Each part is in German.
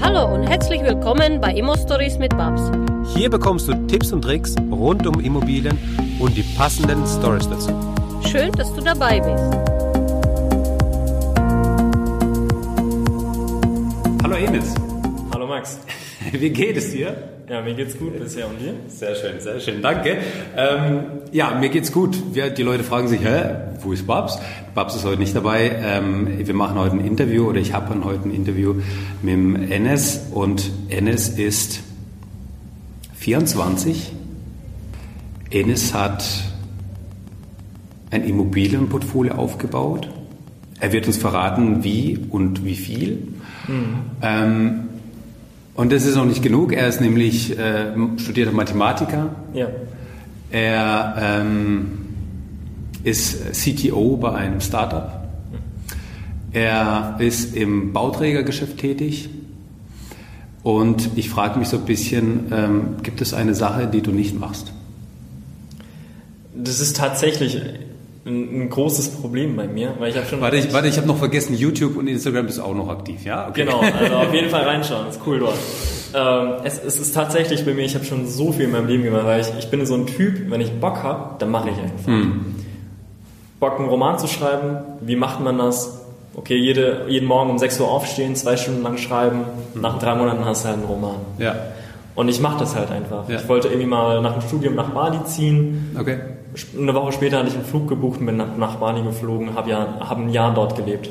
Hallo und herzlich willkommen bei Immo Stories mit Babs. Hier bekommst du Tipps und Tricks rund um Immobilien und die passenden Stories dazu. Schön, dass du dabei bist. Hallo Enis, Hallo Max. wie geht es dir? Ja, mir geht's gut bisher und dir? Sehr schön, sehr schön, danke. Ähm, ja, mir geht's gut. Wir, die Leute fragen sich, hä, wo ist Babs? Babs ist heute nicht dabei. Ähm, wir machen heute ein Interview oder ich habe heute ein Interview mit dem Enes und Enes ist 24. Enes hat ein Immobilienportfolio aufgebaut. Er wird uns verraten, wie und wie viel. Ähm, und das ist noch nicht genug. Er ist nämlich äh, studierter Mathematiker. Ja. Er ähm, ist CTO bei einem Startup. Er ist im Bauträgergeschäft tätig. Und ich frage mich so ein bisschen, ähm, gibt es eine Sache, die du nicht machst? Das ist tatsächlich ein, ein großes Problem bei mir, weil ich habe schon... Warte, ich, warte, ich habe noch vergessen, YouTube und Instagram bist auch noch aktiv, ja? Okay. Genau, also auf jeden Fall reinschauen, ist cool dort. Ähm, es, es ist tatsächlich bei mir, ich habe schon so viel in meinem Leben gemacht, weil ich, ich bin so ein Typ, wenn ich Bock habe, dann mache ich einfach. Hm. Bock, einen Roman zu schreiben, wie macht man das? Okay, jede, jeden Morgen um 6 Uhr aufstehen, zwei Stunden lang schreiben, nach drei Monaten hast du halt einen Roman. Ja, Und ich mache das halt einfach. Ja. Ich wollte irgendwie mal nach dem Studium nach Bali ziehen, okay. Eine Woche später hatte ich einen Flug gebucht und bin nach, Bali geflogen, habe ja, hab ein Jahr dort gelebt.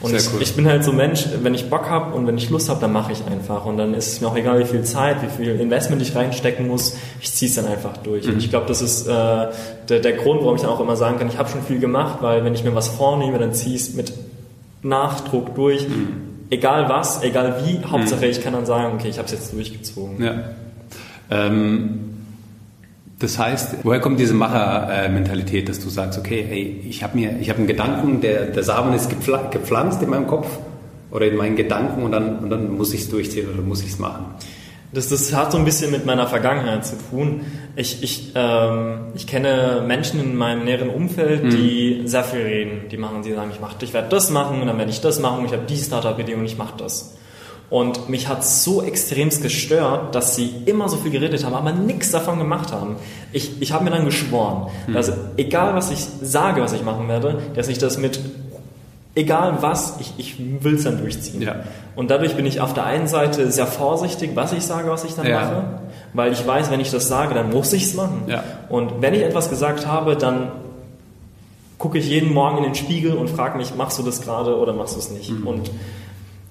Und ich, cool. ich bin halt so ein Mensch, wenn ich Bock habe und wenn ich Lust habe, dann mache ich einfach. Und dann ist es mir auch egal, wie viel Zeit, wie viel Investment ich reinstecken muss, ich ziehe es dann einfach durch. Mhm. Und ich glaube, das ist äh, der, der Grund, warum ich dann auch immer sagen kann, ich habe schon viel gemacht, weil wenn ich mir was vornehme, dann ziehe ich es mit Nachdruck durch. Mhm. Egal was, egal wie, Hauptsache ich kann dann sagen, okay, ich habe es jetzt durchgezogen. Ja. Ähm, das heißt, woher kommt diese Macher-Mentalität, dass du sagst, okay, ey, ich habe mir, ich habe einen Gedanken, der, der Samen ist gepfla- gepflanzt in meinem Kopf oder in meinen Gedanken und dann, und dann muss ich es durchziehen oder muss ich es machen. Das, das hat so ein bisschen mit meiner Vergangenheit zu tun. Ich, ich, ähm, ich kenne Menschen in meinem näheren Umfeld, die sehr viel reden. Die machen, die sagen, ich mach, ich werde das machen und dann werde ich das machen. Ich habe die Startup-Idee und ich mache das. Und mich hat so extremst gestört, dass sie immer so viel geredet haben, aber nichts davon gemacht haben. Ich, ich habe mir dann geschworen, dass egal was ich sage, was ich machen werde, dass ich das mit egal was, ich, ich will es dann durchziehen. Ja. Und dadurch bin ich auf der einen Seite sehr vorsichtig, was ich sage, was ich dann Ja. mache, weil ich weiß, wenn ich das sage, dann muss ich es machen. Ja. Und wenn ich etwas gesagt habe, dann gucke ich jeden Morgen in den Spiegel und frage mich, machst du das gerade oder machst du es nicht? Mhm. Und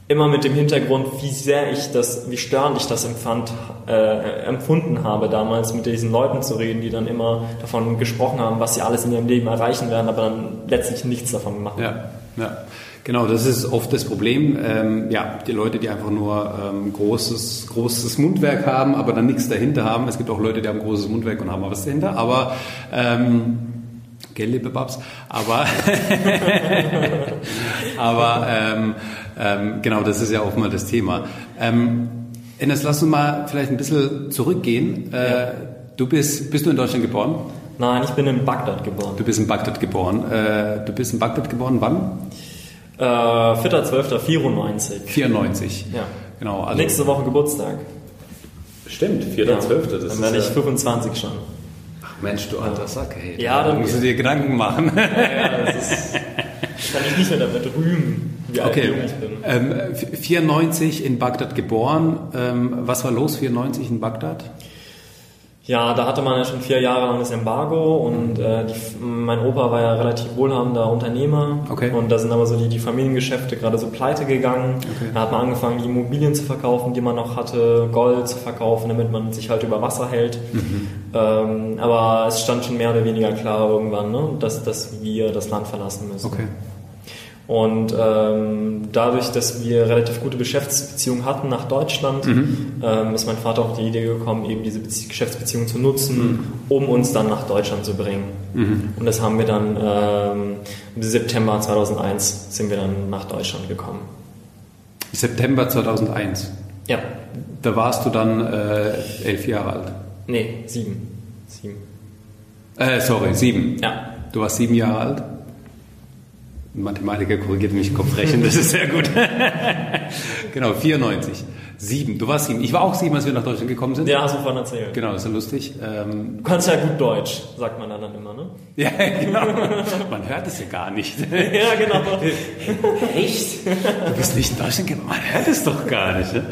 immer mit dem Hintergrund, wie sehr ich das, wie störend ich das empfand, äh, empfunden habe damals, mit diesen Leuten zu reden, die dann immer davon gesprochen haben, was sie alles in ihrem Leben erreichen werden, aber dann letztlich nichts davon machen. Ja, ja. Genau, das ist oft das Problem. Ähm, ja, die Leute, die einfach nur ähm, großes, großes Mundwerk haben, aber dann nichts dahinter haben. Es gibt auch Leute, die haben großes Mundwerk und haben aber was dahinter. Aber ähm, Gell, liebe Babs, aber, aber ähm, ähm, genau, das ist ja auch mal das Thema. Ähm, Enes, lass uns mal vielleicht ein bisschen zurückgehen. Äh, Du bist, bist du in Deutschland geboren? Nein, ich bin in Bagdad geboren. Du bist in Bagdad geboren. Äh, du bist in Bagdad geboren, wann? Äh, 4.12.94. 94. Ja. Genau. Also Nächste Woche Geburtstag. Stimmt, 4.12. Ja. Das Dann ist werde ich ja, 25 schon. Mensch, du alter Sack, ey. Ja, da dann- musst du dir Gedanken machen. Ja, ja, das ist, kann ich nicht mehr damit rühmen, wie alt Okay. ich bin. Ähm, 94 in Bagdad geboren. Ähm, was war los 94 in Bagdad? Ja, da hatte man ja schon vier Jahre lang das Embargo und äh, die, mein Opa war ja relativ wohlhabender Unternehmer Okay. und da sind aber so die, die Familiengeschäfte gerade so pleite gegangen. Okay. Da hat man angefangen, die Immobilien zu verkaufen, die man noch hatte, Gold zu verkaufen, damit man sich halt über Wasser hält. Mhm. Ähm, aber es stand schon mehr oder weniger klar irgendwann, ne, dass, dass wir das Land verlassen müssen. Okay. Und ähm, dadurch, dass wir relativ gute Geschäftsbeziehungen hatten nach Deutschland, ähm, ist mein Vater auf die Idee gekommen, eben diese Bezie Geschäftsbeziehung zu nutzen, um uns dann nach Deutschland zu bringen. Und das haben wir dann ähm, im September 2001 sind wir dann nach Deutschland gekommen. September 2001. Ja, Da warst du dann äh, elf Jahre alt. nee, sieben. Sieben. Äh, sorry, sieben. Ja. Du warst sieben Jahre alt. Ein Mathematiker korrigiert mich Kopfrechnen, das ist sehr gut. genau, 94. Sieben. Du warst sieben. Ich war auch sieben, als wir nach Deutschland gekommen sind. Ja, hast du vorhin erzählt. Genau, das ist ja lustig. Ähm, Du kannst ja gut Deutsch, sagt man dann immer, ne? ja, genau. Man hört es ja gar nicht. Ja, genau. Echt? Du bist nicht in Deutschland gekommen? Man hört es doch gar nicht. Ne?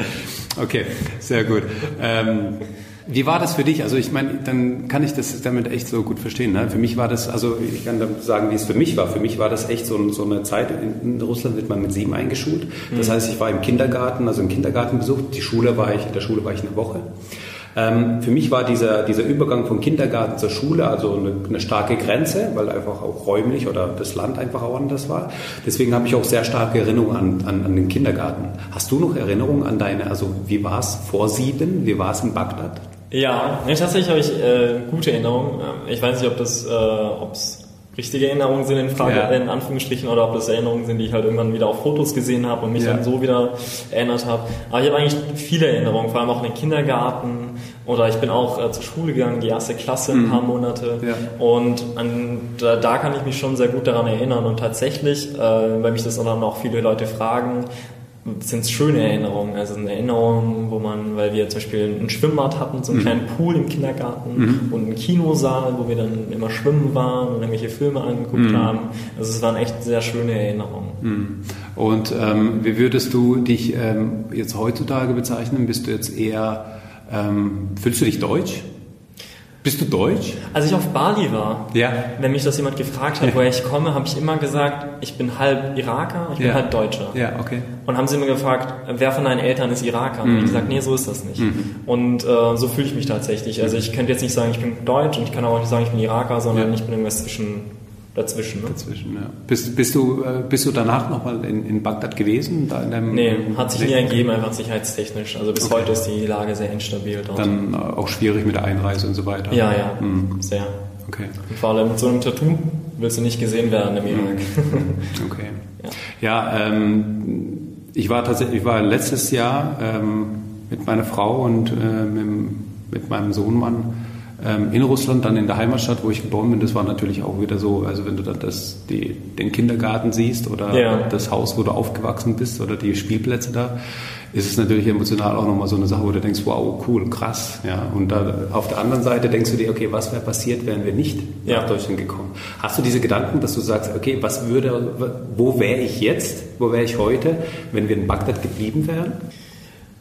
Okay, sehr gut. Ähm, wie war das für dich? Also ich meine, dann kann ich das damit echt so gut verstehen. Ne? Für mich war das, also ich kann dann sagen, wie es für mich war. Für mich war das echt so, so eine Zeit, in, Russland wird man mit sieben eingeschult. Das heißt, ich war im Kindergarten, also im Kindergartenbesuch. Die Schule war ich, in der Schule war ich eine Woche. Ähm, für mich war dieser, dieser Übergang vom Kindergarten zur Schule also eine, eine starke Grenze, weil einfach auch räumlich oder das Land einfach auch anders war. Deswegen habe ich auch sehr starke Erinnerungen an, an, an den Kindergarten. Hast du noch Erinnerungen an deine, also wie war es vor sieben, wie war es in Bagdad? Ja, nee, tatsächlich habe ich äh, gute Erinnerungen. Ähm, Ich weiß nicht, ob das, äh, ob's richtige Erinnerungen sind in Frage, Ja. in Anführungsstrichen, oder ob das Erinnerungen sind, die ich halt irgendwann wieder auf Fotos gesehen habe und mich Ja. dann so wieder erinnert habe. Aber ich habe eigentlich viele Erinnerungen, vor allem auch an den Kindergarten oder ich bin auch äh, zur Schule gegangen, die erste Klasse, ein paar Monate. Ja. Und an, da, da kann ich mich schon sehr gut daran erinnern. Und tatsächlich, äh, weil mich das dann auch viele Leute fragen, sind es schöne Erinnerungen. Also eine Erinnerung, wo man, weil wir zum Beispiel ein Schwimmbad hatten, so einen kleinen Pool im Kindergarten und einen Kinosaal, wo wir dann immer schwimmen waren und irgendwelche Filme angeguckt haben. Also es waren echt sehr schöne Erinnerungen. Und ähm, wie würdest du dich ähm, jetzt heutzutage bezeichnen? Bist du jetzt eher, ähm, fühlst du dich deutsch? Bist du deutsch? Als ich auf Bali war, Ja. wenn mich das jemand gefragt hat, woher ich komme, habe ich immer gesagt, ich bin halb Iraker, ich bin Ja. halb Deutscher. Ja, okay. Und haben sie immer gefragt, wer von deinen Eltern ist Iraker? Und ich gesagt, nee, so ist das nicht. Und äh, so fühle ich mich tatsächlich. Also ich könnte jetzt nicht sagen, ich bin Deutsch und ich kann auch nicht sagen, ich bin Iraker, sondern Ja. ich bin irgendwas zwischen, dazwischen. Ne? Dazwischen, ja. Bist, bist, du, äh, bist du danach nochmal in, in Bagdad gewesen? Da in deinem, Nee, hat sich nie ergeben, einfach sicherheitstechnisch. Also bis Okay. heute ist die Lage sehr instabil dort. Dann äh, auch schwierig mit der Einreise und so weiter. ja, ja, Hm, sehr. Okay, Und vor allem mit so einem Tattoo willst du nicht gesehen werden im Irak. okay. Ja. Ja, ähm, ich war tatsächlich, ich war letztes Jahr ähm, mit meiner Frau und äh, mit, mit meinem Sohnemann ähm, in Russland, dann in der Heimatstadt, wo ich geboren bin. Das war natürlich auch wieder so, also wenn du dann das, die, den Kindergarten siehst oder Ja. das Haus, wo du aufgewachsen bist oder die Spielplätze da, ist es natürlich emotional auch nochmal so eine Sache, wo du denkst, wow, cool, krass. Ja. Und da, auf der anderen Seite denkst du dir, okay, was wäre passiert, wären wir nicht Ja. nach Deutschland gekommen? Hast du diese Gedanken, dass du sagst, okay, was würde, wo wäre ich jetzt, wo wäre ich heute, wenn wir in Bagdad geblieben wären?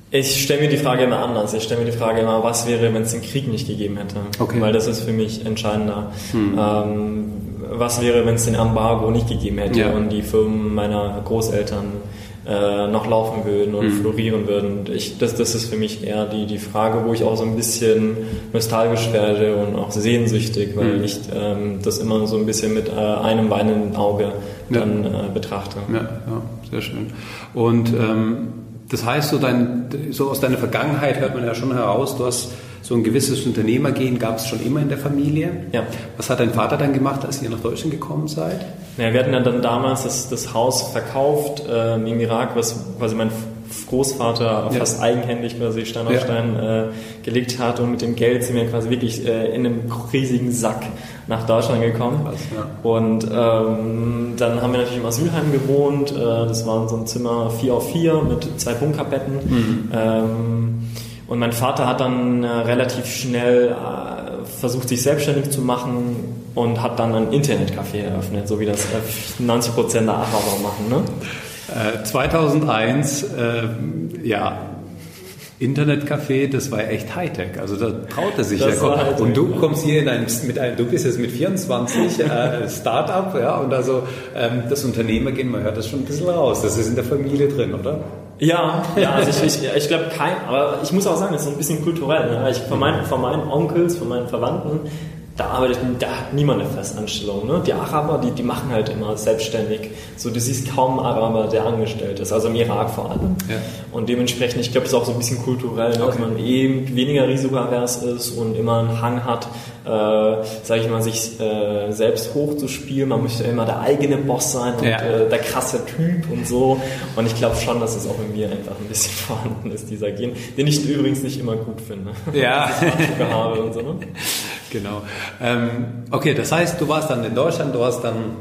Ich stelle mir die Frage immer anders. Ich stelle mir die Frage immer, was wäre, wenn es den Krieg nicht gegeben hätte? Okay. Weil das ist für mich entscheidender. Ähm, was wäre, wenn es den Embargo nicht gegeben hätte Ja. und die Firmen meiner Großeltern äh, noch laufen würden und florieren würden? Ich, das, das ist für mich eher die, die Frage, wo ich auch so ein bisschen nostalgisch werde und auch sehnsüchtig, weil ich ähm, das immer so ein bisschen mit äh, einem weinenden Auge Ja. dann äh, betrachte. Ja, ja, sehr schön. Und ähm, das heißt, so, dein, so aus deiner Vergangenheit hört man ja schon heraus, du hast so ein gewisses Unternehmergehen, gab es schon immer in der Familie. Ja. Was hat dein Vater dann gemacht, als ihr nach Deutschland gekommen seid? Ja, wir hatten ja dann damals das, das Haus verkauft ähm, im Irak, was quasi mein Großvater Ja. fast eigenhändig quasi Stein auf Ja. Stein äh, gelegt hat und mit dem Geld sind wir quasi wirklich äh, in einem riesigen Sack nach Deutschland gekommen. Krass, ja. Und ähm, dann haben wir natürlich im Asylheim gewohnt. Äh, das war so ein Zimmer 4 auf 4 mit zwei Bunkerbetten. Mhm. Ähm, und mein Vater hat dann äh, relativ schnell äh, versucht, sich selbstständig zu machen und hat dann ein Internetcafé eröffnet, so wie das äh, 90 Prozent der Araber machen. Ne? Äh, 2001, äh, ja, Internetcafé, das war echt Hightech. Also da traut er sich Das ja. und du kommst hier in ein, mit einem, du bist jetzt mit 24 äh, Startup, ja, und also ähm, das Unternehmergehen, man hört das schon ein bisschen raus. Das ist in der Familie drin, oder? Ja, ja, also ich, ich, ich glaube kein, aber ich muss auch sagen, das ist ein bisschen kulturell. Ne? Ich, von, meinen, von meinen Onkels, von meinen Verwandten, da arbeitet, da hat niemand eine Festanstellung. Ne? Die Araber, die, die machen halt immer selbstständig. So, du siehst kaum einen Araber, der angestellt ist, also im Irak vor allem. Ja. Und dementsprechend, ich glaube, das ist auch so ein bisschen kulturell, ne? dass Okay. man eben weniger risikoavers ist und immer einen Hang hat, äh, sage ich mal, sich äh, selbst hochzuspielen. Man möchte immer der eigene Boss sein und Ja. äh, der krasse Typ und so. Und ich glaube schon, dass es auch in mir einfach ein bisschen vorhanden ist, dieser Gen, den ich übrigens nicht immer gut finde. Ja. Habe und so, ne? Genau. Ähm, okay, das heißt, du warst dann in Deutschland, du hast dann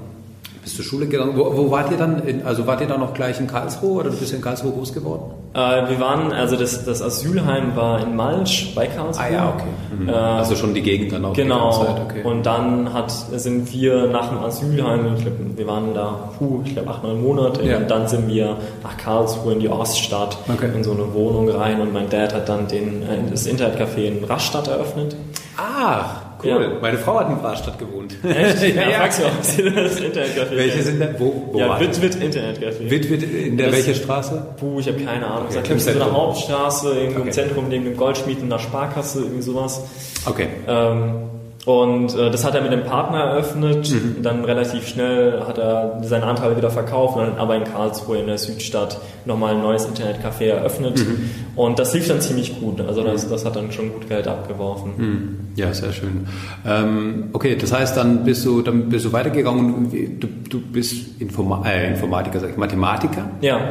Bist zur Schule gegangen? Wo, wo wart ihr dann? In, also wart ihr dann noch gleich in Karlsruhe oder du bist in Karlsruhe groß geworden? Äh, wir waren, also das, das Asylheim war in Malsch bei Karlsruhe. Ah ja, okay. Mhm. Äh, also schon die Gegend dann auch. Genau. Okay. Und dann hat, sind wir nach dem Asylheim, ich glaube, wir waren da, puh, ich glaube acht, neun Monate. Ja. Und dann sind wir nach Karlsruhe in die Oststadt okay. in so eine Wohnung rein und mein Dad hat dann den, äh, das Internetcafé in Rastatt eröffnet. Ah, Cool. Ja. Meine Frau hat in Rastatt gewohnt. Echt? Ja, ja, ja. fragst du auch, das Internetcafé. Welche sind denn? Wo, wo ja, Witwit Internetcafé. Witwit in der das, welche Straße? Puh, ich habe keine Ahnung. Okay. Das ist so eine Hauptstraße, irgendwo okay. im Zentrum neben dem Goldschmied und der Sparkasse, irgendwie sowas. Okay. Ähm, und äh, das hat er mit dem Partner eröffnet. Mhm. Dann relativ schnell hat er seinen Anteil wieder verkauft, dann aber in Karlsruhe in der Südstadt nochmal ein neues Internetcafé eröffnet. Mhm. Und das lief dann ziemlich gut. Also das, das hat dann schon gut Geld abgeworfen. Mhm. Ja, sehr schön. Ähm, okay, das heißt, dann bist du, dann bist du weitergegangen. Du, du bist Informa äh, Informatiker, sag ich, Mathematiker. Ja.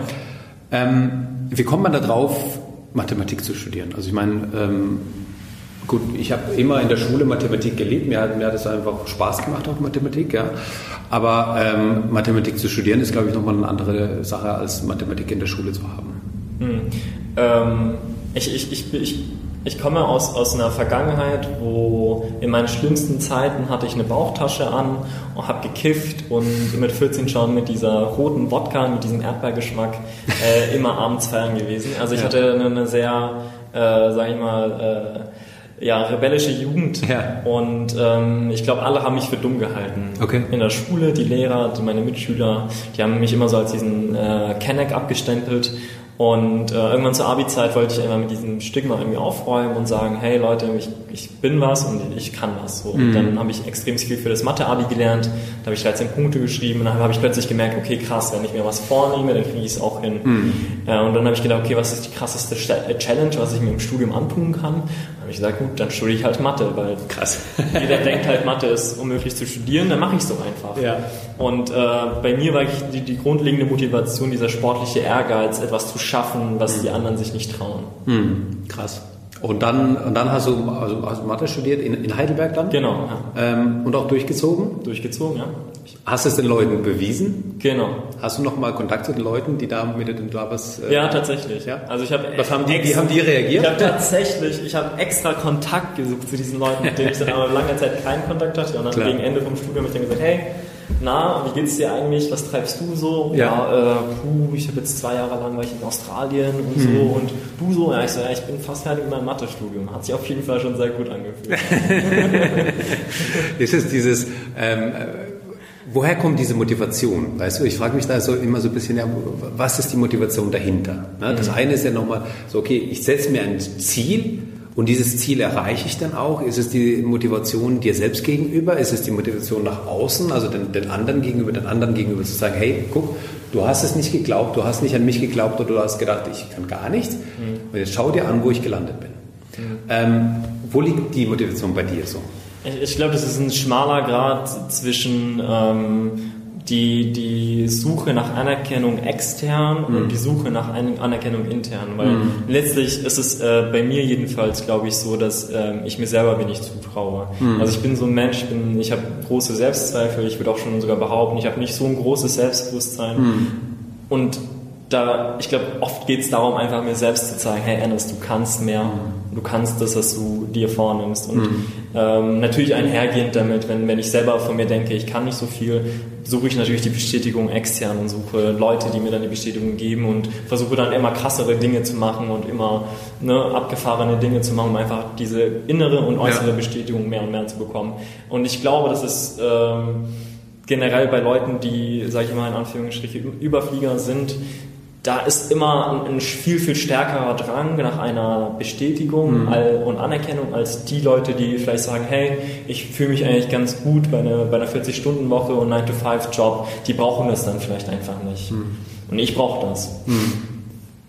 Ähm, wie kommt man da drauf, Mathematik zu studieren? Also ich meine, ähm, Gut, ich habe immer in der Schule Mathematik geliebt. Mir hat, mir hat es einfach Spaß gemacht, auch Mathematik, ja. Aber ähm, Mathematik zu studieren ist, glaube ich, nochmal eine andere Sache, als Mathematik in der Schule zu haben. Hm. Ähm, ich, ich, ich, ich, ich komme aus, aus einer Vergangenheit, wo in meinen schlimmsten Zeiten hatte ich eine Bauchtasche an und habe gekifft und mit 14 schon mit dieser roten Wodka, mit diesem Erdbeergeschmack äh, immer abends feiern gewesen. Also ich ja. hatte eine, eine sehr, äh, sag ich mal, äh, ja, rebellische Jugend. Ja. Und ähm, ich glaube, alle haben mich für dumm gehalten. Okay. In der Schule, die Lehrer, meine Mitschüler, die haben mich immer so als diesen äh, Kenneck abgestempelt. Und äh, irgendwann zur Abi-Zeit wollte ich einfach mit diesem Stigma irgendwie aufräumen und sagen, hey Leute, ich, ich bin was und ich kann was. So. Und mhm. dann habe ich extrem viel für das Mathe-Abi gelernt, da habe ich 13 Punkte geschrieben und dann habe ich plötzlich gemerkt, okay krass, wenn ich mir was vornehme, dann kriege ich es auch hin. Mhm. Äh, und dann habe ich gedacht, okay, was ist die krasseste äh, Challenge, was ich mir im Studium antun kann? Dann habe ich gesagt, gut, dann studiere ich halt Mathe, weil krass. jeder denkt halt, Mathe ist unmöglich zu studieren, dann mache ich es doch einfach. Ja. Und äh, bei mir war die, die grundlegende Motivation, dieser sportliche Ehrgeiz, etwas zu schaffen, was mhm. die anderen sich nicht trauen. Mhm. Krass. Und dann, und dann hast du, also hast du Mathe studiert in, in Heidelberg dann? Genau. Ja. Ähm, und auch durchgezogen? Durchgezogen, ja. Hast du es den Leuten bewiesen? Genau. Hast du noch mal Kontakt zu den Leuten, die da mit den da was? Äh, ja, tatsächlich. Ja. Also ich habe. Was haben die? Wie haben die reagiert? Ich habe tatsächlich, ich habe extra Kontakt gesucht zu diesen Leuten, mit denen ich dann aber lange Zeit keinen Kontakt hatte. Und dann Klar. gegen Ende vom Studium habe ich dann gesagt, hey, na, wie geht's dir eigentlich? Was treibst du so? Ja, ja äh, puh, ich habe jetzt zwei Jahre lang war ich in Australien und so mhm. und du so? Ja, ich so, ja, ich bin fast fertig mit meinem Mathestudium. Hat sich auf jeden Fall schon sehr gut angefühlt. ist es dieses, ähm, woher kommt diese Motivation? Weißt du, ich frage mich da so immer so ein bisschen, ja, was ist die Motivation dahinter? Ne? Das mhm. eine ist ja nochmal so, okay, ich setze mir ein Ziel, und dieses Ziel erreiche ich dann auch? Ist es die Motivation dir selbst gegenüber? Ist es die Motivation nach außen, also den, den anderen gegenüber, den anderen gegenüber zu sagen, hey, guck, du hast es nicht geglaubt, du hast nicht an mich geglaubt oder du hast gedacht, ich kann gar nichts. Mhm. Und jetzt schau dir an, wo ich gelandet bin. Mhm. Ähm, wo liegt die Motivation bei dir so? Ich, ich glaube, das ist ein schmaler Grad zwischen ähm, die, die Suche nach Anerkennung extern mhm. und die Suche nach Anerkennung intern. Weil mhm. letztlich ist es äh, bei mir jedenfalls, glaube ich, so, dass äh, ich mir selber wenig zutraue. Mhm. Also ich bin so ein Mensch, ich, bin, ich habe große Selbstzweifel, ich würde auch schon sogar behaupten, ich habe nicht so ein großes Selbstbewusstsein. Mhm. Und da, ich glaube, oft geht es darum, einfach mir selbst zu zeigen, hey Ennis, du kannst mehr, du kannst das, was du dir vornimmst. Und mhm. ähm, natürlich einhergehend damit, wenn, wenn ich selber von mir denke, ich kann nicht so viel, suche ich natürlich die Bestätigung extern und suche Leute, die mir dann die Bestätigung geben und versuche dann immer krassere Dinge zu machen und immer ne, abgefahrene Dinge zu machen, um einfach diese innere und äußere ja. Bestätigung mehr und mehr zu bekommen. Und ich glaube, das ist ähm, generell bei Leuten, die, sage ich mal in Anführungsstrichen, Überflieger sind, da ist immer ein, viel, viel stärkerer Drang nach einer Bestätigung mhm. und Anerkennung als die Leute, die vielleicht sagen, hey, ich fühle mich eigentlich ganz gut bei einer, bei einer 40-Stunden-Woche und 9-to-5-Job, die brauchen das dann vielleicht einfach nicht. Mhm. Und ich brauche das. Mhm.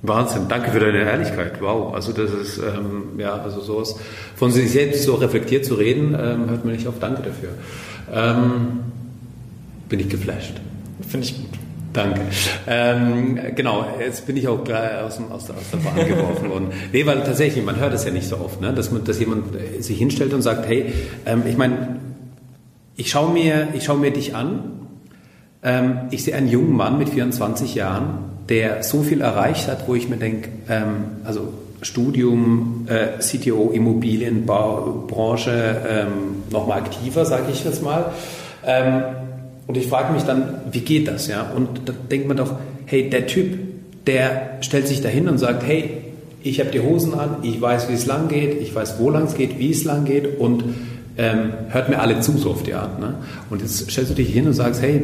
Wahnsinn, danke für deine Ehrlichkeit. Wow, also das ist, ähm, ja, also sowas von sich selbst so reflektiert zu reden, ähm, hört man nicht auf. Danke dafür. Ähm, bin ich geflasht. Finde ich gut. Danke. Ähm, genau, jetzt bin ich auch gleich aus, aus, aus der Bahn geworfen worden. Nee, weil tatsächlich, man hört es ja nicht so oft, ne? dass, man, dass jemand sich hinstellt und sagt, hey, ähm, ich meine, ich schaue mir, schau mir dich an ähm, ich sehe einen jungen Mann mit 24 Jahren, der so viel erreicht hat, wo ich mir denke, ähm, also Studium, äh, CTO, Immobilienbranche, ähm, nochmal aktiver, sage ich jetzt mal. Ähm, und ich frage mich dann, wie geht das? Ja? Und da denkt man doch, hey, der Typ, der stellt sich dahin und sagt, hey, ich habe die Hosen an, ich weiß, wie es lang geht, ich weiß, wo lang es geht, wie es lang geht und ähm, hört mir alle zu, so auf die Art. Ne? Und jetzt stellst du dich hin und sagst, hey,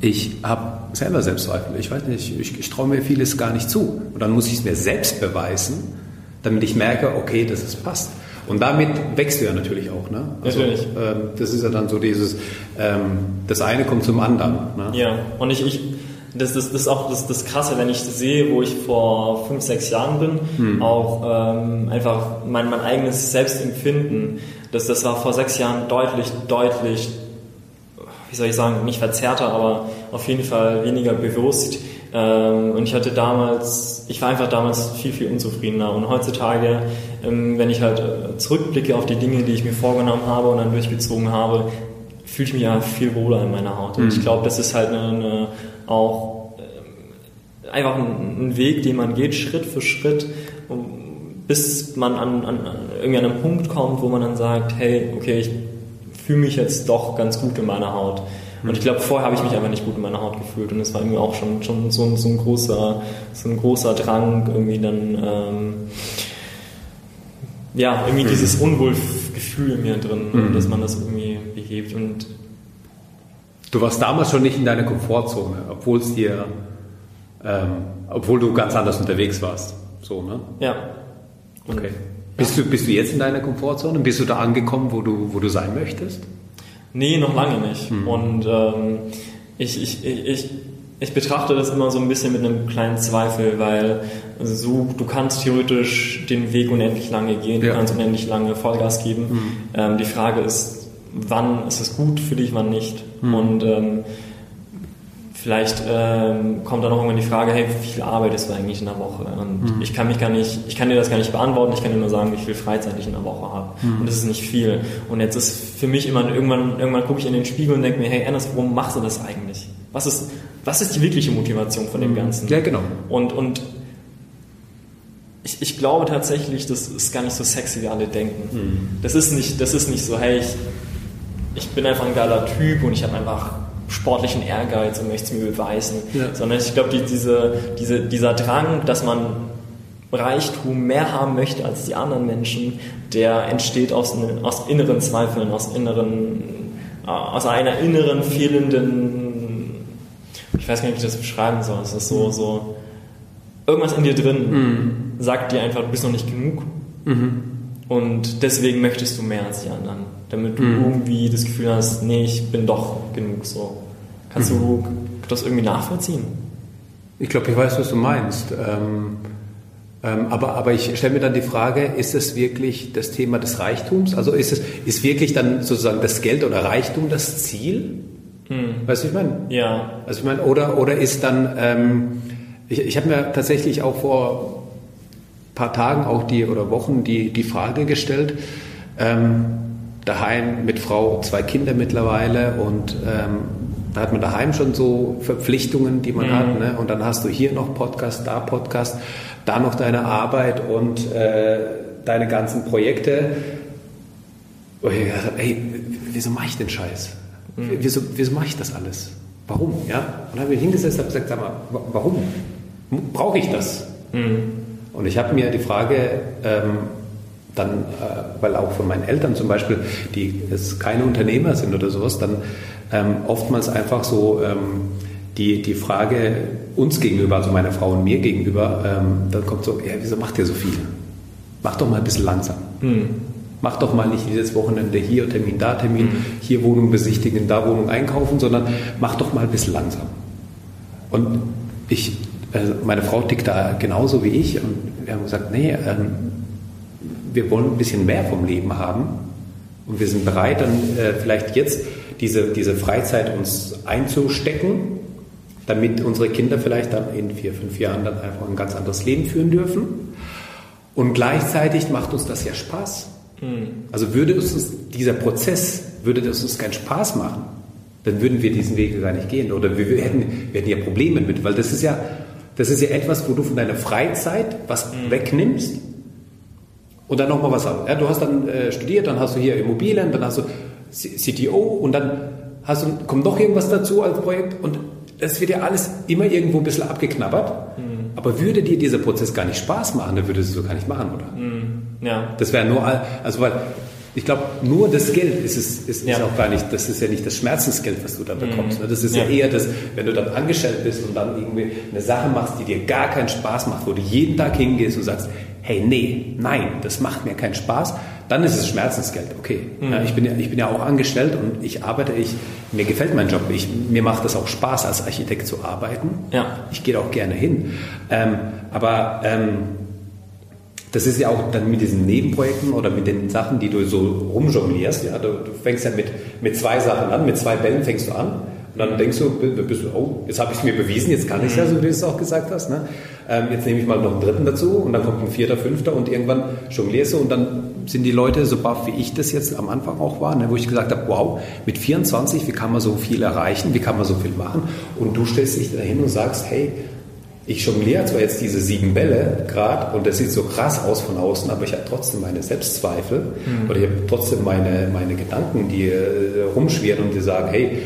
ich habe selber Selbstzweifel. Ich weiß nicht, ich, ich traue mir vieles gar nicht zu. Und dann muss ich es mir selbst beweisen, damit ich merke, okay, dass es passt. Und damit wächst du ja natürlich auch. Ne? Also, natürlich. Ähm, das ist ja dann so dieses, ähm, das eine kommt zum anderen. Ne? Ja, und ich, ich das, das, das ist auch das, das Krasse, wenn ich sehe, wo ich vor fünf, sechs Jahren bin, hm. auch ähm, einfach mein, mein eigenes Selbstempfinden, das, das war vor sechs Jahren deutlich, deutlich wie soll ich sagen, nicht verzerrter, aber auf jeden Fall weniger bewusst. Ähm, und ich hatte damals, ich war einfach damals viel, viel unzufriedener. Und heutzutage, ähm, wenn ich halt zurückblicke auf die Dinge, die ich mir vorgenommen habe und dann durchgezogen habe, fühle ich mich ja viel wohler in meiner Haut. Und mhm. ich glaube, das ist halt eine, eine auch äh, einfach ein, ein, Weg, den man geht, Schritt für Schritt, bis man an, an, an irgendwie an einen Punkt kommt, wo man dann sagt, hey, okay, ich fühle mich jetzt doch ganz gut in meiner Haut. Und ich glaube, vorher habe ich mich einfach nicht gut in meiner Haut gefühlt und es war irgendwie auch schon, schon so, ein, so, ein großer, so ein großer Drang, irgendwie dann, ähm, ja, irgendwie mhm. dieses Unwohlgefühl in mir drin, mhm. dass man das irgendwie behebt. Und du warst damals schon nicht in deiner Komfortzone, obwohl es dir, ähm, obwohl du ganz anders unterwegs warst. So, ne? Ja. okay. Bist du, bist du jetzt in deiner Komfortzone? Bist du da angekommen, wo du, wo du sein möchtest? Nee, noch lange nicht. Mhm. Und ähm, ich, ich, ich, ich betrachte das immer so ein bisschen mit einem kleinen Zweifel, weil so, du kannst theoretisch den Weg unendlich lange gehen, ja. du kannst unendlich lange Vollgas geben. Mhm. Ähm, die Frage ist, wann ist es gut für dich, wann nicht? Mhm. Und ähm, Vielleicht ähm, kommt dann auch irgendwann die Frage, hey, wie viel arbeitest du eigentlich in der Woche? Und mhm. ich kann mich gar nicht, ich kann dir das gar nicht beantworten, ich kann dir nur sagen, wie viel Freizeit ich in der Woche habe. Mhm. Und das ist nicht viel. Und jetzt ist für mich immer irgendwann, irgendwann gucke ich in den Spiegel und denke mir, hey Ernest, warum machst du das eigentlich? Was ist, was ist die wirkliche Motivation von dem mhm. Ganzen? Ja, genau. Und, und ich, ich glaube tatsächlich, das ist gar nicht so sexy, wie alle denken. Mhm. Das ist nicht, das ist nicht so, hey, ich, ich bin einfach ein geiler Typ und ich habe einfach sportlichen Ehrgeiz und möchte es mir beweisen, ja. sondern ich glaube, die, diese, diese, dieser Drang, dass man Reichtum mehr haben möchte als die anderen Menschen, der entsteht aus, aus inneren Zweifeln, aus inneren, äh, aus einer inneren fehlenden, ich weiß gar nicht, wie ich das beschreiben soll. Es ist so, so, irgendwas in dir drin mhm. sagt dir einfach, du bist noch nicht genug. Mhm. Und deswegen möchtest du mehr als die anderen, damit du mhm. irgendwie das Gefühl hast, nee, ich bin doch genug so. Kannst mhm. du das irgendwie nachvollziehen? Ich glaube, ich weiß, was du meinst. Ähm, ähm, aber, aber ich stelle mir dann die Frage, ist es wirklich das Thema des Reichtums? Also ist es ist wirklich dann sozusagen das Geld oder Reichtum das Ziel? Mhm. Weißt du, ich meine? Ja. Also ich meine, oder, oder ist dann, ähm, ich, ich habe mir tatsächlich auch vor paar Tagen auch die oder Wochen die, die Frage gestellt, ähm, daheim mit Frau, zwei Kinder mittlerweile und ähm, da hat man daheim schon so Verpflichtungen, die man mhm. hat. Ne? Und dann hast du hier noch Podcast, da Podcast, da noch deine Arbeit und äh, deine ganzen Projekte. Und ich dachte, ey, wieso mache ich den Scheiß? Mhm. Wieso, wieso mache ich das alles? Warum? Ja? Und dann habe ich mich hingesetzt und gesagt, sag mal, warum? Brauche ich das? Mhm. Und ich habe mir die Frage ähm, dann, äh, weil auch von meinen Eltern zum Beispiel, die jetzt keine Unternehmer sind oder sowas, dann ähm, oftmals einfach so ähm, die, die Frage uns gegenüber, also meiner Frau und mir gegenüber, ähm, dann kommt so, ja, wieso macht ihr so viel? Mach doch mal ein bisschen langsam. Mhm. Mach doch mal nicht dieses Wochenende hier Termin, da Termin, mhm. hier Wohnung besichtigen, da Wohnung einkaufen, sondern mach doch mal ein bisschen langsam. Und ich, meine Frau tickt da genauso wie ich und wir haben gesagt, nee, ähm, wir wollen ein bisschen mehr vom Leben haben und wir sind bereit, dann äh, vielleicht jetzt diese, diese Freizeit uns einzustecken, damit unsere Kinder vielleicht dann in vier, fünf Jahren dann einfach ein ganz anderes Leben führen dürfen. Und gleichzeitig macht uns das ja Spaß. Mhm. Also würde uns dieser Prozess, würde das uns keinen Spaß machen, dann würden wir diesen Weg gar nicht gehen. Oder wir, wir, hätten, wir hätten ja Probleme mit, weil das ist ja, das ist ja etwas, wo du von deiner Freizeit was mhm. wegnimmst und dann nochmal was ab. Ja, du hast dann äh, studiert, dann hast du hier Immobilien, dann hast du CTO und dann hast du, kommt noch irgendwas dazu als Projekt und das wird ja alles immer irgendwo ein bisschen abgeknabbert. Mhm. Aber würde dir dieser Prozess gar nicht Spaß machen, dann würdest du es so gar nicht machen, oder? Mhm. Ja. Das wäre nur, also weil ich glaube, nur das Geld ist es ist, ja. ist auch gar nicht, das ist ja nicht das Schmerzensgeld, was du dann bekommst. Mhm. Das ist ja. ja. eher das, wenn du dann angestellt bist und dann irgendwie eine Sache machst, die dir gar keinen Spaß macht, wo du jeden Tag hingehst und sagst, hey, nee, nein, das macht mir keinen Spaß, dann ist es Schmerzensgeld. Okay, mhm. ja, ich, bin ja, ich bin ja auch angestellt und ich arbeite, ich, mir gefällt mein Job. Ich, mir macht es auch Spaß, als Architekt zu arbeiten. Ja. Ich gehe auch gerne hin. Ähm, aber ähm, das ist ja auch dann mit diesen Nebenprojekten oder mit den Sachen, die du so rumjonglierst. Ja? Du, du fängst ja mit, mit zwei Sachen an, mit zwei Bällen fängst du an. Und dann denkst du, bist du oh, jetzt habe ich es mir bewiesen, jetzt kann ich es ja, so wie du es auch gesagt hast. Ne? Ähm, jetzt nehme ich mal noch einen dritten dazu und dann kommt ein vierter, fünfter und irgendwann jonglierst du und dann sind die Leute so baff, wie ich das jetzt am Anfang auch war, ne? wo ich gesagt habe, wow, mit 24, wie kann man so viel erreichen, wie kann man so viel machen? Und du stellst dich dahin und sagst, hey, ich jongliere zwar jetzt diese sieben Bälle gerade und das sieht so krass aus von außen, aber ich habe trotzdem meine Selbstzweifel mhm. oder ich habe trotzdem meine, meine Gedanken, die äh, rumschwirren und die sagen, hey,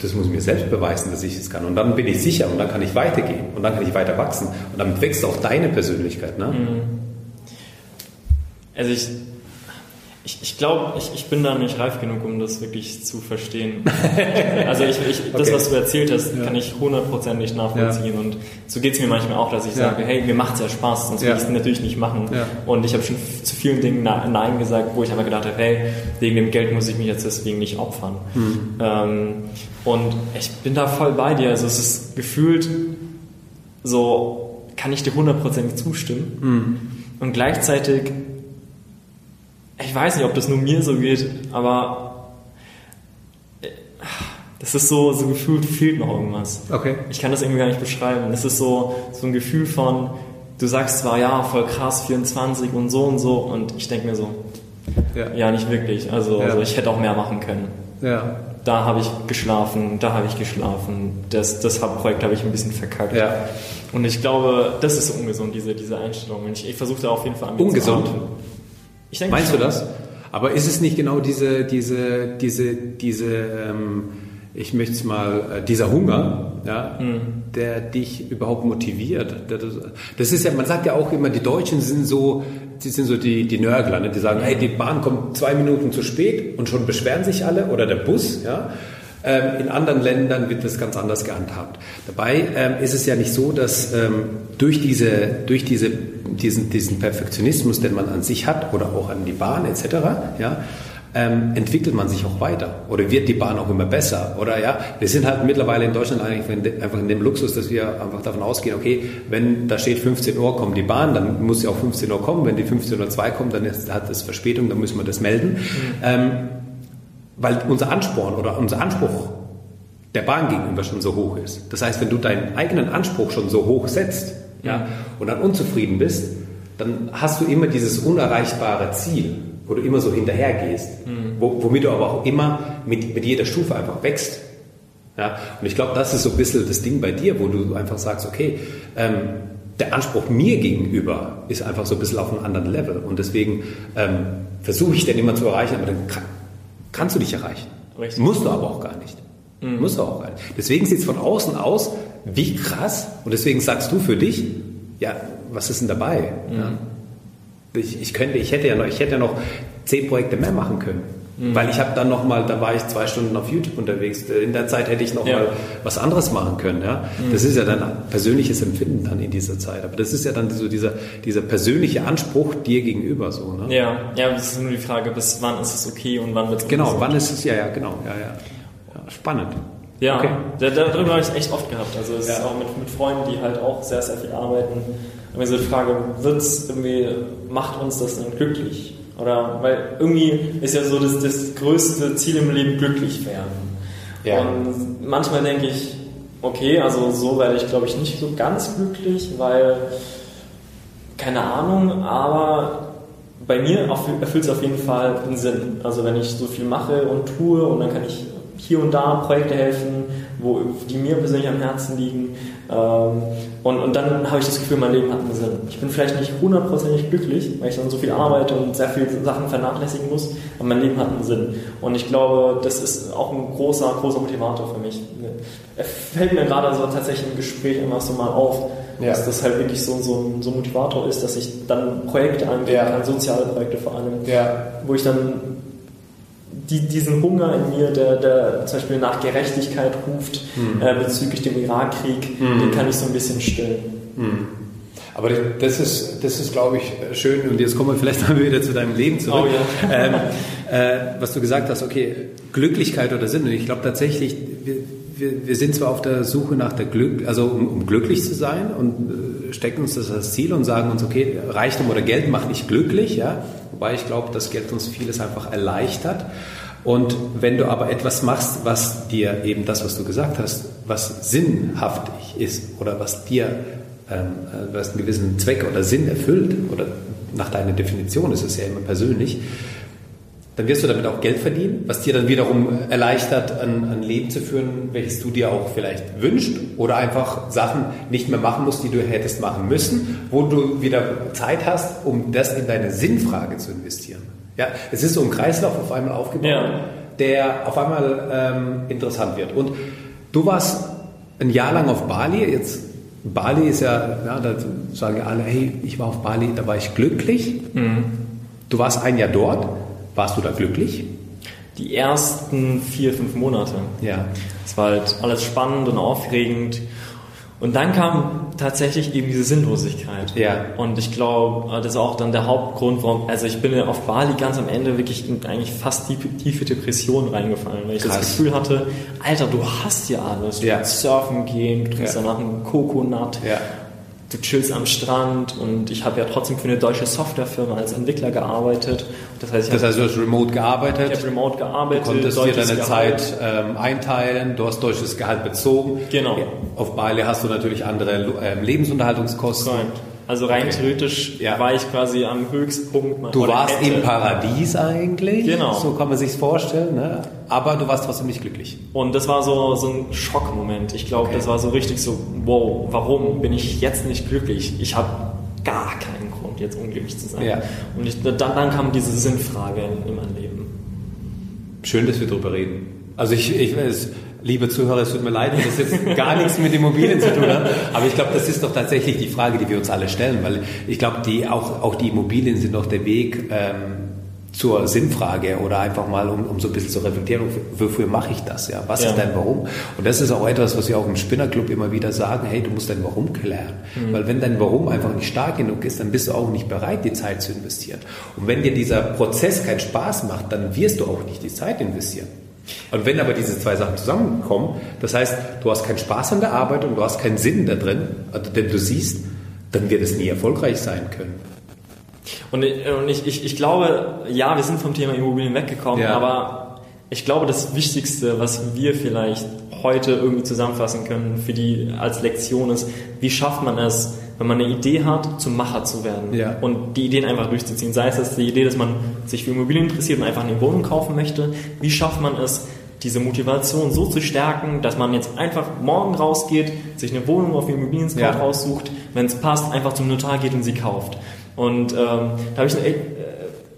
das muss ich mir selbst beweisen, dass ich es kann. Und dann bin ich sicher und dann kann ich weitergehen und dann kann ich weiter wachsen. Und damit wächst auch deine Persönlichkeit. Ne? Mhm. Also ich ich, ich glaube, ich, ich bin da nicht reif genug, um das wirklich zu verstehen. also ich, ich, das, okay. was du erzählt hast, ja. kann ich hundertprozentig nachvollziehen. Ja. Und so geht es mir manchmal auch, dass ich ja. sage, hey, mir macht es ja Spaß, sonst will ich es natürlich nicht machen. Und ich habe schon zu vielen Dingen Nein gesagt, wo ich aber gedacht habe, hey, wegen dem Geld muss ich mich jetzt deswegen nicht opfern. Mhm. Ähm, und ich bin da voll bei dir. Also es ist gefühlt so, kann ich dir hundertprozentig zustimmen. Mhm. Und gleichzeitig ich weiß nicht, ob das nur mir so geht, aber äh, das ist so, so gefühlt fehlt noch irgendwas. Okay. Ich kann das irgendwie gar nicht beschreiben. Es ist so, so ein Gefühl von, du sagst zwar, ja, voll krass, 24 und so und so, und ich denke mir so, ja. ja, nicht wirklich. Also, ja. also, ich hätte auch mehr machen können. Ja. Da habe ich geschlafen, da habe ich geschlafen. Das, das Projekt habe ich ein bisschen verkackt. Ja. Und ich glaube, das ist ungesund, diese, diese Einstellung. Ich, ich versuche da auf jeden Fall an Ungesund? Zu Denke, Meinst du das? Aber ist es nicht genau diese, diese, diese, diese, ähm, ich möchte es mal, äh, dieser Hunger, ja, mhm. der dich überhaupt motiviert? Das ist ja, man sagt ja auch immer, die Deutschen sind so, die sind so die, die Nörgler, ne? die sagen, hey, die Bahn kommt zwei Minuten zu spät und schon beschweren sich alle oder der Bus, ja. Ähm, in anderen Ländern wird das ganz anders gehandhabt. Dabei ähm, ist es ja nicht so, dass ähm, durch, diese, durch diese, diesen, diesen Perfektionismus, den man an sich hat oder auch an die Bahn etc., ja, ähm, entwickelt man sich auch weiter oder wird die Bahn auch immer besser oder ja, wir sind halt mittlerweile in Deutschland eigentlich einfach in dem Luxus, dass wir einfach davon ausgehen, okay, wenn da steht 15 Uhr kommt die Bahn, dann muss sie auch 15 Uhr kommen, wenn die 15 Uhr 2 kommt, dann ist, hat es Verspätung, dann müssen wir das melden. Mhm. Ähm, weil unser Ansporn oder unser Anspruch der Bahn gegenüber schon so hoch ist. Das heißt, wenn du deinen eigenen Anspruch schon so hoch setzt ja, und dann unzufrieden bist, dann hast du immer dieses unerreichbare Ziel, wo du immer so hinterhergehst, mhm. wo, womit du aber auch immer mit, mit jeder Stufe einfach wächst. Ja, und ich glaube, das ist so ein bisschen das Ding bei dir, wo du einfach sagst, okay, ähm, der Anspruch mir gegenüber ist einfach so ein bisschen auf einem anderen Level und deswegen ähm, versuche ich den immer zu erreichen, aber dann kannst du dich erreichen. Richtig. Musst du aber auch gar nicht. Mhm. Musst du auch gar nicht. Deswegen sieht es von außen aus, wie krass. Und deswegen sagst du für dich, ja, was ist denn dabei? Mhm. Ja. Ich, ich, könnte, ich hätte ja noch, ich hätte ja noch zehn Projekte mehr machen können. Mhm. Weil ich habe dann noch mal, da war ich zwei Stunden auf YouTube unterwegs. In der Zeit hätte ich noch ja. mal was anderes machen können. Ja? Mhm. Das ist ja dann persönliches Empfinden dann in dieser Zeit. Aber das ist ja dann so dieser, dieser persönliche Anspruch dir gegenüber so. Ne? Ja, ja, das ist nur die Frage, bis wann ist es okay und wann wird es Genau, wann ist es, ja, ja, genau, ja, ja. ja spannend. Ja, okay. darüber habe ich es echt oft gehabt. Also es ja. ist auch mit, mit Freunden, die halt auch sehr, sehr viel arbeiten. Irgendwie so die Frage, wird's irgendwie, macht uns das denn glücklich? Oder weil irgendwie ist ja so das, das größte Ziel im Leben glücklich werden. Ja. Und manchmal denke ich, okay, also so werde ich glaube ich nicht so ganz glücklich, weil keine Ahnung, aber bei mir erfüllt es auf jeden Fall einen Sinn. Also wenn ich so viel mache und tue und dann kann ich hier und da Projekte helfen, wo, die mir persönlich am Herzen liegen. Ähm, und, und dann habe ich das Gefühl, mein Leben hat einen Sinn. Ich bin vielleicht nicht hundertprozentig glücklich, weil ich dann so viel arbeite und sehr viele Sachen vernachlässigen muss, aber mein Leben hat einen Sinn. Und ich glaube, das ist auch ein großer, großer Motivator für mich. Er fällt mir gerade so tatsächlich im Gespräch immer so mal auf, ja. dass das halt wirklich so, so, so ein Motivator ist, dass ich dann Projekte angehen ja. kann, soziale Projekte vor allem, ja. wo ich dann die, diesen Hunger in mir, der, der zum Beispiel nach Gerechtigkeit ruft mhm. äh, bezüglich dem Irakkrieg, mhm. den kann ich so ein bisschen stillen. Mhm. Aber das ist, das ist, glaube ich, schön. Und jetzt kommen wir vielleicht mal wieder zu deinem Leben zurück. Oh, ja. ähm, äh, was du gesagt hast, okay, Glücklichkeit oder Sinn. Und ich glaube tatsächlich, wir, wir, wir, sind zwar auf der Suche nach der Glück, also um, um glücklich zu sein und äh, stecken uns das als Ziel und sagen uns, okay, Reichtum oder Geld macht nicht glücklich, ja. Wobei ich glaube, dass Geld uns vieles einfach erleichtert. Und wenn du aber etwas machst, was dir eben das, was du gesagt hast, was sinnhaftig ist oder was dir ähm, äh, was einen gewissen Zweck oder Sinn erfüllt oder nach deiner Definition ist es ja immer persönlich, dann wirst du damit auch Geld verdienen, was dir dann wiederum erleichtert, ein, ein, Leben zu führen, welches du dir auch vielleicht wünschst oder einfach Sachen nicht mehr machen musst, die du hättest machen müssen, wo du wieder Zeit hast, um das in deine Sinnfrage zu investieren. Ja, es ist so ein Kreislauf auf einmal aufgebaut, ja. der auf einmal ähm, interessant wird. Und du warst ein Jahr lang auf Bali, jetzt Bali ist ja, ja, da sagen alle, hey, ich war auf Bali, da war ich glücklich. Mhm. Du warst ein Jahr dort. Warst du da glücklich? Die ersten vier, fünf Monate. Ja. Es war halt alles spannend und aufregend. Und dann kam tatsächlich eben diese Sinnlosigkeit. Ja. Und ich glaube, das ist auch dann der Hauptgrund, warum, also ich bin auf Bali ganz am Ende wirklich in eigentlich fast tiefe, tiefe Depressionen reingefallen, weil ich Krass. das Gefühl hatte, Alter, du hast ja alles. Du ja. kannst surfen gehen, du trinkst ja. danach einen Kokonat. Ja du chillst am Strand und ich habe ja trotzdem für eine deutsche Softwarefirma als Entwickler gearbeitet. Das heißt, das heißt du hast remote gearbeitet? Ich habe remote gearbeitet. Du konntest dir deine Gehalt. Zeit ähm, einteilen, du hast deutsches Gehalt bezogen. Genau. Auf Bali hast du natürlich andere ähm, Lebensunterhaltungskosten. Right. Also rein okay. theoretisch ja. war ich quasi am Höchstpunkt. Du warst hätte. im Paradies eigentlich. Genau. So kann man sich vorstellen. Ne? Aber du warst trotzdem nicht glücklich. Und das war so, so ein Schockmoment. Ich glaube, okay. das war so richtig so, wow, warum bin ich jetzt nicht glücklich? Ich habe gar keinen Grund, jetzt unglücklich zu sein. Ja. Und ich, dann, dann kam diese Sinnfrage in, in mein Leben. Schön, dass wir darüber reden. Also ich, ich weiß, Liebe Zuhörer, es tut mir leid, wenn das jetzt gar nichts mit Immobilien zu tun hat. Aber ich glaube, das ist doch tatsächlich die Frage, die wir uns alle stellen, weil ich glaube, die, auch, auch die Immobilien sind doch der Weg ähm, zur Sinnfrage oder einfach mal, um, um so ein bisschen zu reflektieren, wofür mache ich das? Ja? Was ja. ist dein Warum? Und das ist auch etwas, was wir auch im Spinnerclub immer wieder sagen, hey, du musst dein Warum klären. Mhm. Weil wenn dein Warum einfach nicht stark genug ist, dann bist du auch nicht bereit, die Zeit zu investieren. Und wenn dir dieser Prozess keinen Spaß macht, dann wirst du auch nicht die Zeit investieren. Und wenn aber diese zwei Sachen zusammenkommen, das heißt, du hast keinen Spaß an der Arbeit und du hast keinen Sinn da drin, also denn du siehst, dann wird es nie erfolgreich sein können. Und, ich, ich, ich glaube, ja, wir sind vom Thema Immobilien weggekommen, ja. aber ich glaube, das Wichtigste, was wir vielleicht heute irgendwie zusammenfassen können für die als Lektion ist, wie schafft man es, wenn man eine Idee hat, zum Macher zu werden ja. und die Ideen einfach durchzuziehen. Sei es das die Idee, dass man sich für Immobilien interessiert und einfach eine Wohnung kaufen möchte. Wie schafft man es, diese Motivation so zu stärken, dass man jetzt einfach morgen rausgeht, sich eine Wohnung auf Immobilien Scout ja. raussucht, wenn es passt, einfach zum Notar geht und sie kauft. Und ähm, da habe ich eine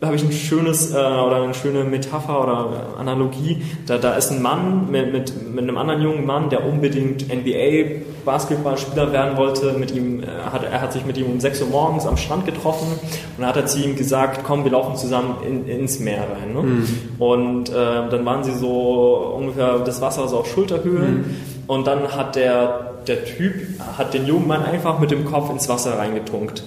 habe ich ein schönes äh, oder eine schöne Metapher oder Analogie. Da, da ist ein Mann mit, mit, mit einem anderen jungen Mann, der unbedingt NBA Basketballspieler werden wollte. Mit ihm, äh, hat, er hat sich mit ihm um 6 Uhr morgens am Strand getroffen und dann hat er zu ihm gesagt, komm, wir laufen zusammen in, ins Meer rein. Ne? Mhm. Und äh, dann waren sie so ungefähr das Wasser so auf Schulterhöhe mhm. und dann hat der, der Typ hat den jungen Mann einfach mit dem Kopf ins Wasser reingetunkt.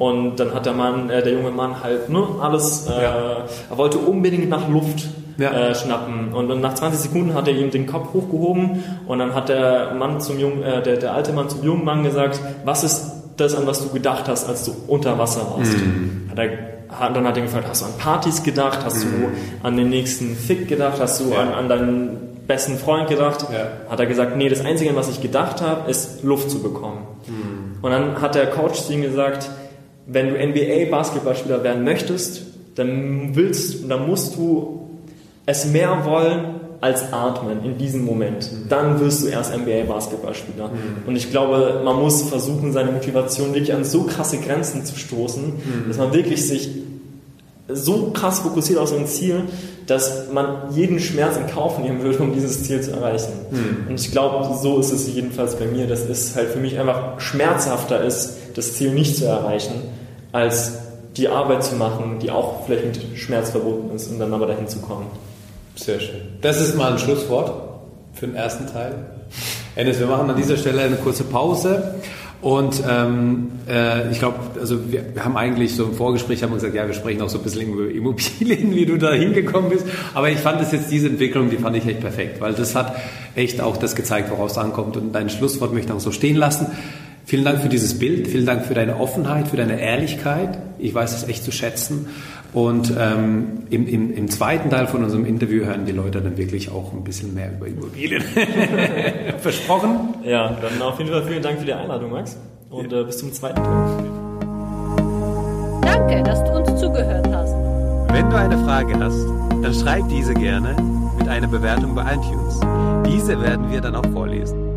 Und dann hat der Mann, äh, der junge Mann halt ne, alles, äh, ja. er wollte unbedingt nach Luft ja. äh, schnappen. Und dann nach 20 Sekunden hat er ihm den Kopf hochgehoben und dann hat der Mann zum jungen, äh, der, der alte Mann zum jungen Mann gesagt, was ist das, an was du gedacht hast, als du unter Wasser warst? Mhm. Hat er hat, dann hat er gefragt, hast du an Partys gedacht? Hast mhm. du an den nächsten Fick gedacht? Hast du ja. an, an deinen besten Freund gedacht? Ja. Hat er gesagt, nee, das Einzige, an was ich gedacht habe, ist Luft zu bekommen. Mhm. Und dann hat der Coach zu ihm gesagt, wenn du NBA-Basketballspieler werden möchtest, dann willst, dann musst du es mehr wollen als Atmen in diesem Moment. Mhm. Dann wirst du erst NBA-Basketballspieler. Mhm. Und ich glaube, man muss versuchen, seine Motivation wirklich an so krasse Grenzen zu stoßen, mhm. dass man wirklich sich so krass fokussiert auf so ein Ziel, dass man jeden Schmerz in Kauf nehmen würde, um dieses Ziel zu erreichen. Mhm. Und ich glaube, so ist es jedenfalls bei mir, dass es halt für mich einfach schmerzhafter ist, das Ziel nicht zu erreichen, als die Arbeit zu machen, die auch vielleicht mit Schmerz verbunden ist und dann aber dahin zu kommen. Sehr schön. Das ist mal ein Schlusswort für den ersten Teil. Ennis, wir machen an dieser Stelle eine kurze Pause. Und ähm, äh, ich glaube, also wir, wir haben eigentlich so im Vorgespräch haben wir gesagt, ja, wir sprechen auch so ein bisschen über Immobilien, wie du da hingekommen bist. Aber ich fand das jetzt diese Entwicklung, die fand ich echt perfekt, weil das hat echt auch das gezeigt, woraus es ankommt. Und dein Schlusswort möchte ich auch so stehen lassen. Vielen Dank für dieses Bild, vielen Dank für deine Offenheit, für deine Ehrlichkeit. Ich weiß es echt zu schätzen. Und ähm, im, im, im zweiten Teil von unserem Interview hören die Leute dann wirklich auch ein bisschen mehr über Immobilien. Versprochen? Ja, dann auf jeden Fall vielen Dank für die Einladung, Max. Und äh, bis zum zweiten Teil. Danke, dass du uns zugehört hast. Wenn du eine Frage hast, dann schreib diese gerne mit einer Bewertung bei iTunes. Diese werden wir dann auch vorlesen.